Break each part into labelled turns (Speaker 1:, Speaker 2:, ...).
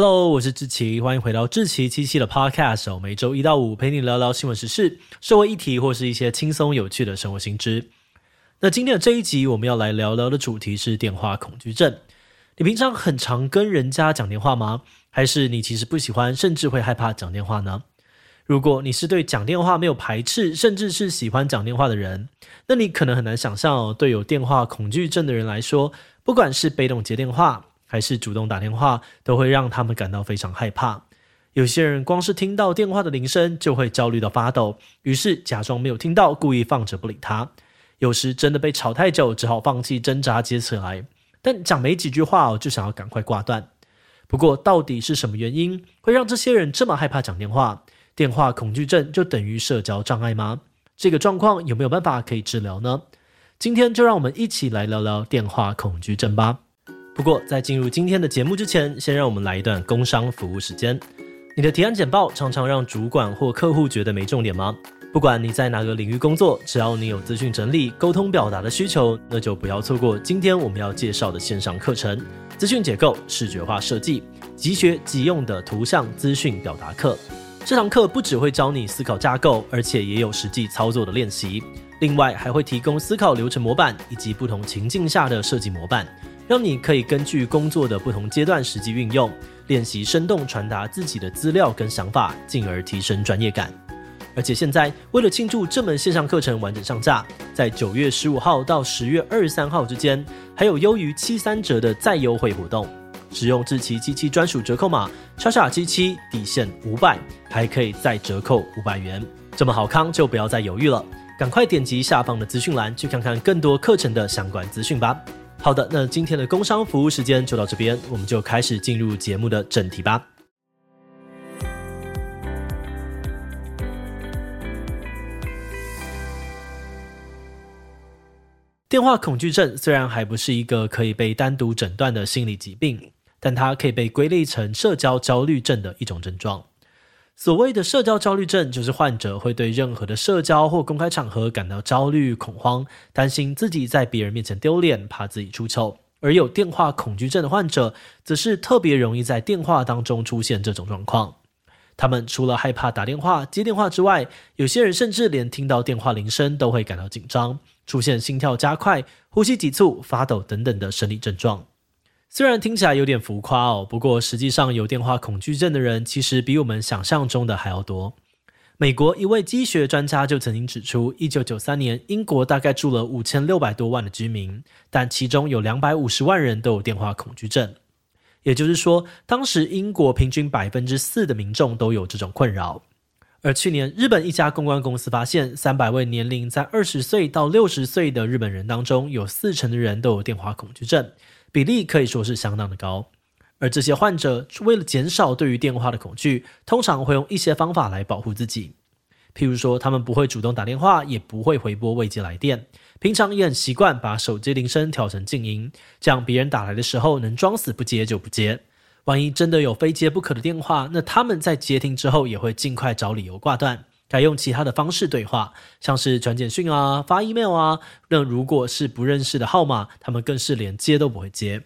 Speaker 1: Hello，我是志奇，欢迎回到志奇七七的 Podcast，每周一到五陪你聊聊新闻时事、社会议题或是一些轻松有趣的生活新知。那今天的这一集我们要来聊聊的主题是电话恐惧症。你平常很常跟人家讲电话吗？还是你其实不喜欢，甚至会害怕讲电话呢？如果你是对讲电话没有排斥，甚至是喜欢讲电话的人，那你可能很难想象哦，对有电话恐惧症的人来说，不管是被动接电话，还是主动打电话，都会让他们感到非常害怕。有些人光是听到电话的铃声就会焦虑到发抖，于是假装没有听到，故意放着不理他。有时真的被吵太久，只好放弃挣扎接起来，但讲没几句话哦，就想要赶快挂断。不过，到底是什么原因会让这些人这么害怕讲电话？电话恐惧症就等于社交障碍吗？这个状况有没有办法可以治疗呢？今天就让我们一起来聊聊电话恐惧症吧。不过在进入今天的节目之前，先让我们来一段工商服务时间。你的提案简报常常让主管或客户觉得没重点吗？不管你在哪个领域工作，只要你有资讯整理、沟通表达的需求，那就不要错过今天我们要介绍的线上课程——资讯结构、视觉化设计、即学即用的图像资讯表达课。这堂课不只会教你思考架构，而且也有实际操作的练习。另外，还会提供思考流程模板以及不同情境下的设计模板，让你可以根据工作的不同阶段实际运用，练习生动传达自己的资料跟想法，进而提升专业感。而且现在，为了庆祝这门线上课程完整上架，在九月十五号到十月二十三号之间，还有优于七三折的再优惠活动。使用志祺七七专属折扣码，叉叉七七底线五百，还可以再折扣五百元。这么好康，就不要再犹豫了，赶快点击下方的资讯栏去看看更多课程的相关资讯吧。好的，那今天的工商服务时间就到这边，我们就开始进入节目的正题吧。电话恐惧症虽然还不是一个可以被单独诊断的心理疾病。但它可以被归类成社交焦虑症的一种症状。所谓的社交焦虑症，就是患者会对任何的社交或公开场合感到焦虑、恐慌，担心自己在别人面前丢脸，怕自己出丑。而有电话恐惧症的患者，则是特别容易在电话当中出现这种状况。他们除了害怕打电话、接电话之外，有些人甚至连听到电话铃声都会感到紧张，出现心跳加快、呼吸急促、发抖等等的生理症状。虽然听起来有点浮夸哦，不过实际上有电话恐惧症的人其实比我们想象中的还要多。美国一位机学专家就曾经指出，一九九三年英国大概住了五千六百多万的居民，但其中有两百五十万人都有电话恐惧症。也就是说，当时英国平均百分之四的民众都有这种困扰。而去年，日本一家公关公司发现，三百位年龄在二十岁到六十岁的日本人当中，有四成的人都有电话恐惧症。比例可以说是相当的高，而这些患者为了减少对于电话的恐惧，通常会用一些方法来保护自己。譬如说，他们不会主动打电话，也不会回拨未接来电，平常也很习惯把手机铃声调成静音，这样别人打来的时候能装死不接就不接。万一真的有非接不可的电话，那他们在接听之后也会尽快找理由挂断。改用其他的方式对话，像是传简讯啊、发 email 啊。那如果是不认识的号码，他们更是连接都不会接。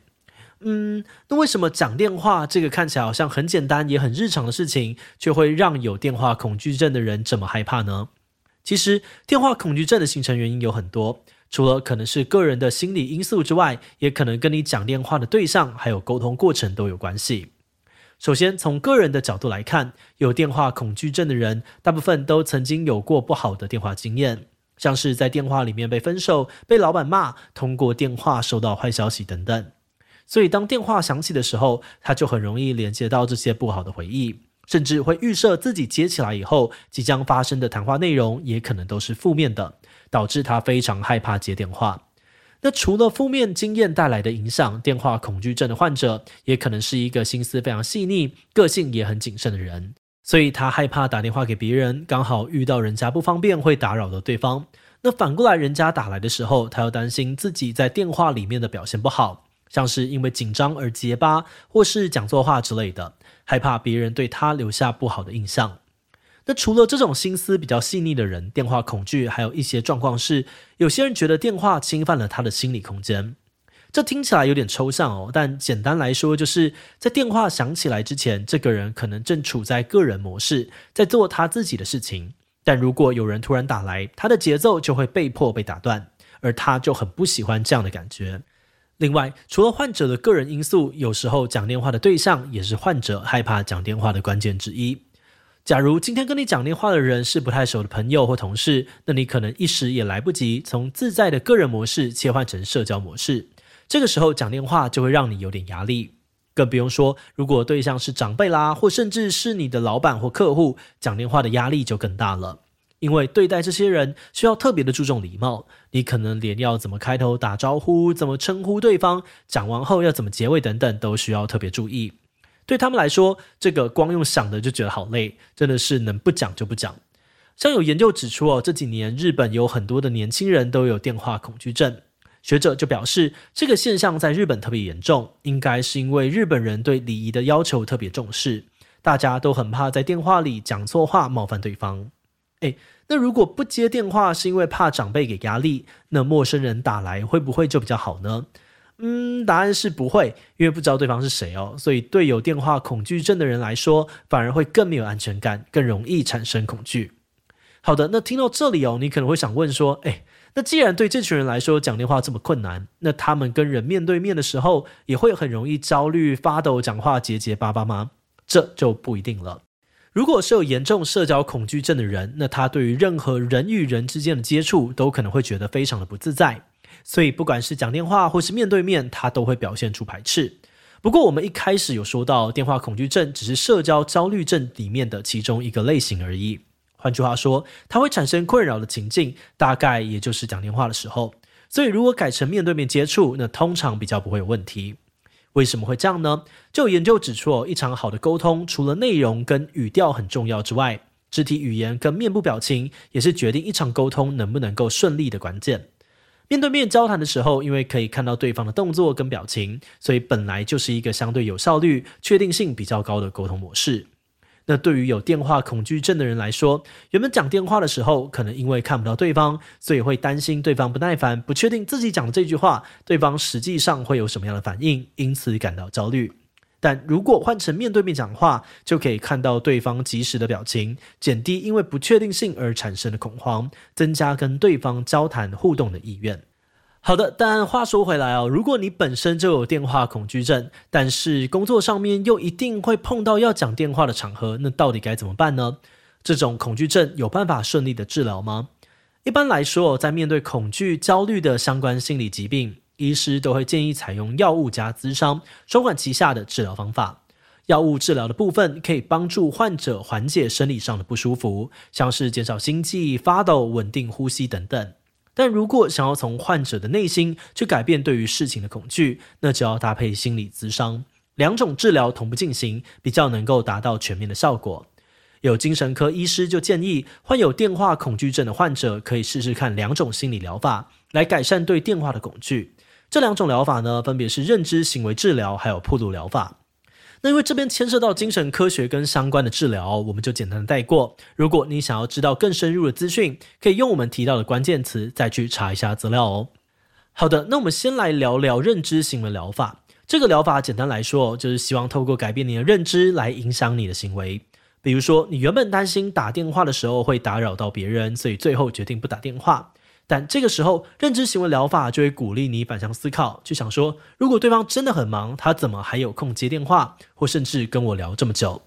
Speaker 1: 嗯，那为什么讲电话这个看起来好像很简单也很日常的事情，却会让有电话恐惧症的人这么害怕呢？其实，电话恐惧症的形成原因有很多，除了可能是个人的心理因素之外，也可能跟你讲电话的对象还有沟通过程都有关系。首先，从个人的角度来看，有电话恐惧症的人，大部分都曾经有过不好的电话经验，像是在电话里面被分手、被老板骂、通过电话收到坏消息等等。所以，当电话响起的时候，他就很容易连接到这些不好的回忆，甚至会预设自己接起来以后即将发生的谈话内容也可能都是负面的，导致他非常害怕接电话。那除了负面经验带来的影响，电话恐惧症的患者也可能是一个心思非常细腻、个性也很谨慎的人，所以他害怕打电话给别人，刚好遇到人家不方便会打扰到对方。那反过来，人家打来的时候，他又担心自己在电话里面的表现不好，像是因为紧张而结巴，或是讲错话之类的，害怕别人对他留下不好的印象。那除了这种心思比较细腻的人，电话恐惧还有一些状况是，有些人觉得电话侵犯了他的心理空间。这听起来有点抽象哦，但简单来说，就是在电话响起来之前，这个人可能正处在个人模式，在做他自己的事情。但如果有人突然打来，他的节奏就会被迫被打断，而他就很不喜欢这样的感觉。另外，除了患者的个人因素，有时候讲电话的对象也是患者害怕讲电话的关键之一。假如今天跟你讲电话的人是不太熟的朋友或同事，那你可能一时也来不及从自在的个人模式切换成社交模式。这个时候讲电话就会让你有点压力，更不用说如果对象是长辈啦，或甚至是你的老板或客户，讲电话的压力就更大了。因为对待这些人需要特别的注重礼貌，你可能连要怎么开头打招呼、怎么称呼对方、讲完后要怎么结尾等等，都需要特别注意。对他们来说，这个光用想的就觉得好累，真的是能不讲就不讲。像有研究指出哦，这几年日本有很多的年轻人都有电话恐惧症，学者就表示，这个现象在日本特别严重，应该是因为日本人对礼仪的要求特别重视，大家都很怕在电话里讲错话冒犯对方。诶，那如果不接电话是因为怕长辈给压力，那陌生人打来会不会就比较好呢？嗯，答案是不会，因为不知道对方是谁哦，所以对有电话恐惧症的人来说，反而会更没有安全感，更容易产生恐惧。好的，那听到这里哦，你可能会想问说，诶，那既然对这群人来说讲电话这么困难，那他们跟人面对面的时候，也会很容易焦虑、发抖、讲话结结巴巴吗？这就不一定了。如果是有严重社交恐惧症的人，那他对于任何人与人之间的接触都可能会觉得非常的不自在，所以不管是讲电话或是面对面，他都会表现出排斥。不过我们一开始有说到，电话恐惧症只是社交焦虑症里面的其中一个类型而已。换句话说，它会产生困扰的情境，大概也就是讲电话的时候。所以如果改成面对面接触，那通常比较不会有问题。为什么会这样呢？就研究指出，一场好的沟通，除了内容跟语调很重要之外，肢体语言跟面部表情也是决定一场沟通能不能够顺利的关键。面对面交谈的时候，因为可以看到对方的动作跟表情，所以本来就是一个相对有效率、确定性比较高的沟通模式。那对于有电话恐惧症的人来说，原本讲电话的时候，可能因为看不到对方，所以会担心对方不耐烦，不确定自己讲的这句话，对方实际上会有什么样的反应，因此感到焦虑。但如果换成面对面讲话，就可以看到对方即时的表情，减低因为不确定性而产生的恐慌，增加跟对方交谈互动的意愿。好的，但话说回来哦，如果你本身就有电话恐惧症，但是工作上面又一定会碰到要讲电话的场合，那到底该怎么办呢？这种恐惧症有办法顺利的治疗吗？一般来说，在面对恐惧、焦虑的相关心理疾病，医师都会建议采用药物加咨商双管齐下的治疗方法。药物治疗的部分可以帮助患者缓解生理上的不舒服，像是减少心悸、发抖、稳定呼吸等等。但如果想要从患者的内心去改变对于事情的恐惧，那就要搭配心理咨商，两种治疗同步进行，比较能够达到全面的效果。有精神科医师就建议，患有电话恐惧症的患者可以试试看两种心理疗法，来改善对电话的恐惧。这两种疗法呢，分别是认知行为治疗还有暴露疗法。那因为这边牵涉到精神科学跟相关的治疗，我们就简单的带过。如果你想要知道更深入的资讯，可以用我们提到的关键词再去查一下资料哦。好的，那我们先来聊聊认知行为疗法。这个疗法简单来说，就是希望透过改变你的认知来影响你的行为。比如说，你原本担心打电话的时候会打扰到别人，所以最后决定不打电话。但这个时候，认知行为疗法就会鼓励你反向思考，去想说，如果对方真的很忙，他怎么还有空接电话，或甚至跟我聊这么久？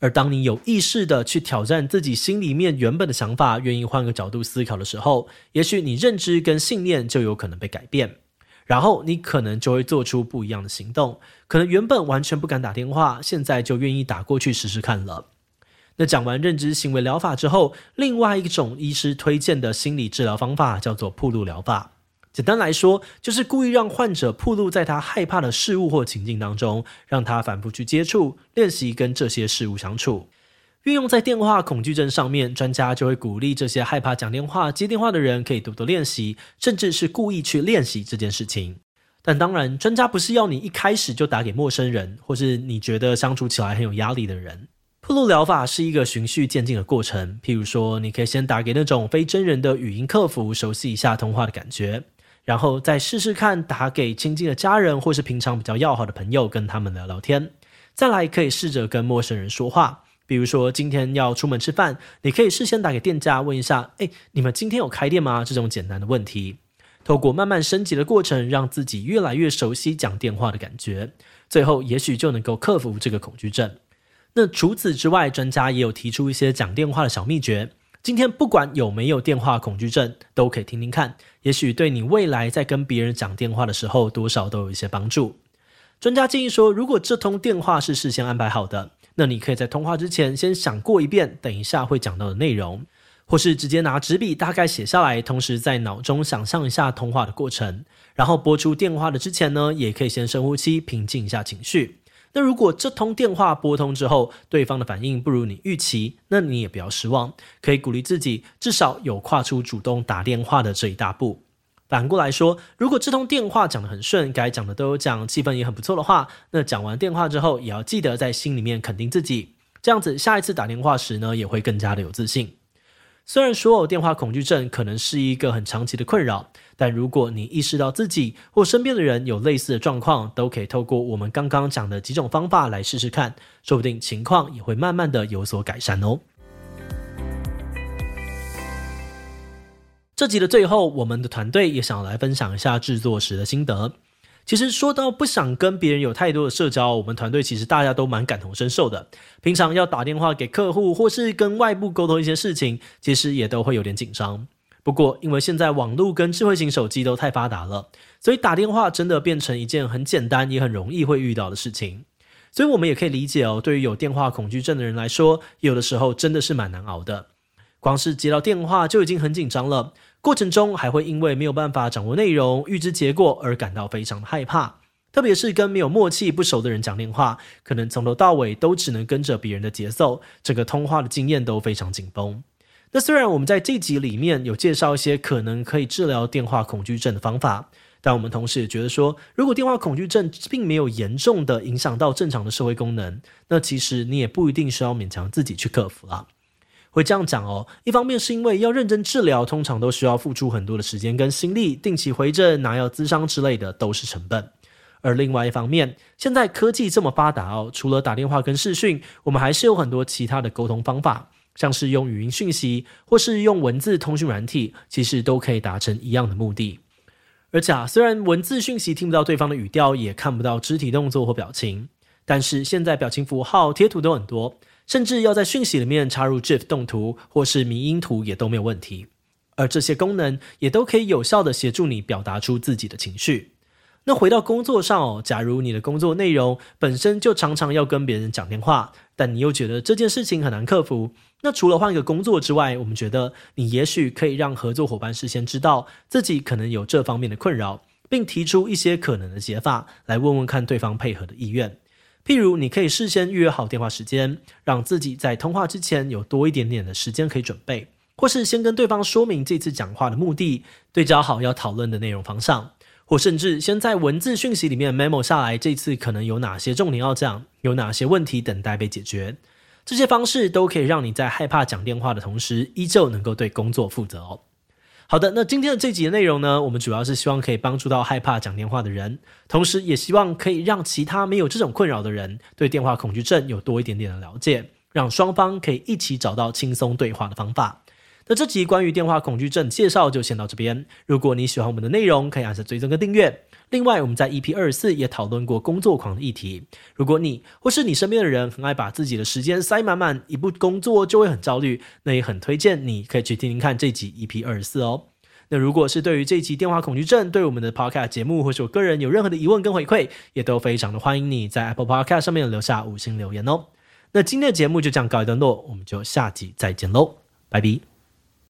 Speaker 1: 而当你有意识的去挑战自己心里面原本的想法，愿意换个角度思考的时候，也许你认知跟信念就有可能被改变，然后你可能就会做出不一样的行动，可能原本完全不敢打电话，现在就愿意打过去试试看了。那讲完认知行为疗法之后，另外一种医师推荐的心理治疗方法叫做暴露疗法。简单来说，就是故意让患者暴露在他害怕的事物或情境当中，让他反复去接触、练习跟这些事物相处。运用在电话恐惧症上面，专家就会鼓励这些害怕讲电话、接电话的人可以多多练习，甚至是故意去练习这件事情。但当然，专家不是要你一开始就打给陌生人，或是你觉得相处起来很有压力的人。铺路疗法是一个循序渐进的过程，譬如说，你可以先打给那种非真人的语音客服，熟悉一下通话的感觉，然后再试试看打给亲近的家人或是平常比较要好的朋友，跟他们聊聊天。再来可以试着跟陌生人说话，比如说今天要出门吃饭，你可以事先打给店家问一下：“哎，你们今天有开店吗？”这种简单的问题。透过慢慢升级的过程，让自己越来越熟悉讲电话的感觉，最后也许就能够克服这个恐惧症。那除此之外，专家也有提出一些讲电话的小秘诀。今天不管有没有电话恐惧症，都可以听听看，也许对你未来在跟别人讲电话的时候，多少都有一些帮助。专家建议说，如果这通电话是事先安排好的，那你可以在通话之前先想过一遍，等一下会讲到的内容。或是直接拿纸笔大概写下来，同时在脑中想象一下通话的过程，然后拨出电话的之前呢，也可以先深呼吸，平静一下情绪。那如果这通电话拨通之后，对方的反应不如你预期，那你也不要失望，可以鼓励自己，至少有跨出主动打电话的这一大步。反过来说，如果这通电话讲得很顺，该讲的都有讲，气氛也很不错的话，那讲完电话之后，也要记得在心里面肯定自己，这样子下一次打电话时呢，也会更加的有自信。虽然说电话恐惧症可能是一个很长期的困扰，但如果你意识到自己或身边的人有类似的状况，都可以透过我们刚刚讲的几种方法来试试看，说不定情况也会慢慢的有所改善哦。这集的最后，我们的团队也想来分享一下制作时的心得。其实说到不想跟别人有太多的社交，我们团队其实大家都蛮感同身受的。平常要打电话给客户，或是跟外部沟通一些事情，其实也都会有点紧张。不过因为现在网络跟智慧型手机都太发达了，所以打电话真的变成一件很简单也很容易会遇到的事情。所以我们也可以理解哦，对于有电话恐惧症的人来说，有的时候真的是蛮难熬的。光是接到电话就已经很紧张了，过程中还会因为没有办法掌握内容、预知结果而感到非常的害怕。特别是跟没有默契、不熟的人讲电话，可能从头到尾都只能跟着别人的节奏，整个通话的经验都非常紧绷。那虽然我们在这集里面有介绍一些可能可以治疗电话恐惧症的方法，但我们同时也觉得说，如果电话恐惧症并没有严重的影响到正常的社会功能，那其实你也不一定需要勉强自己去克服了。会这样讲哦，一方面是因为要认真治疗，通常都需要付出很多的时间跟心力，定期回诊、拿药、咨商之类的都是成本。而另外一方面，现在科技这么发达哦，除了打电话跟视讯，我们还是有很多其他的沟通方法，像是用语音讯息或是用文字通讯软体，其实都可以达成一样的目的。而且啊，虽然文字讯息听不到对方的语调，也看不到肢体动作或表情，但是现在表情符号、贴图都很多。甚至要在讯息里面插入 GIF 动图或是迷因图也都没有问题，而这些功能也都可以有效地协助你表达出自己的情绪。那回到工作上哦，假如你的工作内容本身就常常要跟别人讲电话，但你又觉得这件事情很难克服，那除了换个工作之外，我们觉得你也许可以让合作伙伴事先知道自己可能有这方面的困扰，并提出一些可能的解法，来问问看对方配合的意愿。譬如，你可以事先预约好电话时间，让自己在通话之前有多一点点的时间可以准备，或是先跟对方说明这次讲话的目的，对焦好要讨论的内容方向，或甚至先在文字讯息里面 memo 下来这次可能有哪些重点要讲，有哪些问题等待被解决。这些方式都可以让你在害怕讲电话的同时，依旧能够对工作负责哦。好的，那今天的这集的内容呢，我们主要是希望可以帮助到害怕讲电话的人，同时也希望可以让其他没有这种困扰的人对电话恐惧症有多一点点的了解，让双方可以一起找到轻松对话的方法。那这集关于电话恐惧症介绍就先到这边。如果你喜欢我们的内容，可以按下追踪跟订阅。另外，我们在 EP 二十四也讨论过工作狂的议题。如果你或是你身边的人很爱把自己的时间塞满满，一不工作就会很焦虑，那也很推荐你可以去听听看这集 EP 二十四哦。那如果是对于这集电话恐惧症，对我们的 Podcast 节目或是我个人有任何的疑问跟回馈，也都非常的欢迎你在 Apple Podcast 上面留下五星留言哦。那今天的节目就这样告一段落，我们就下集再见喽，拜拜。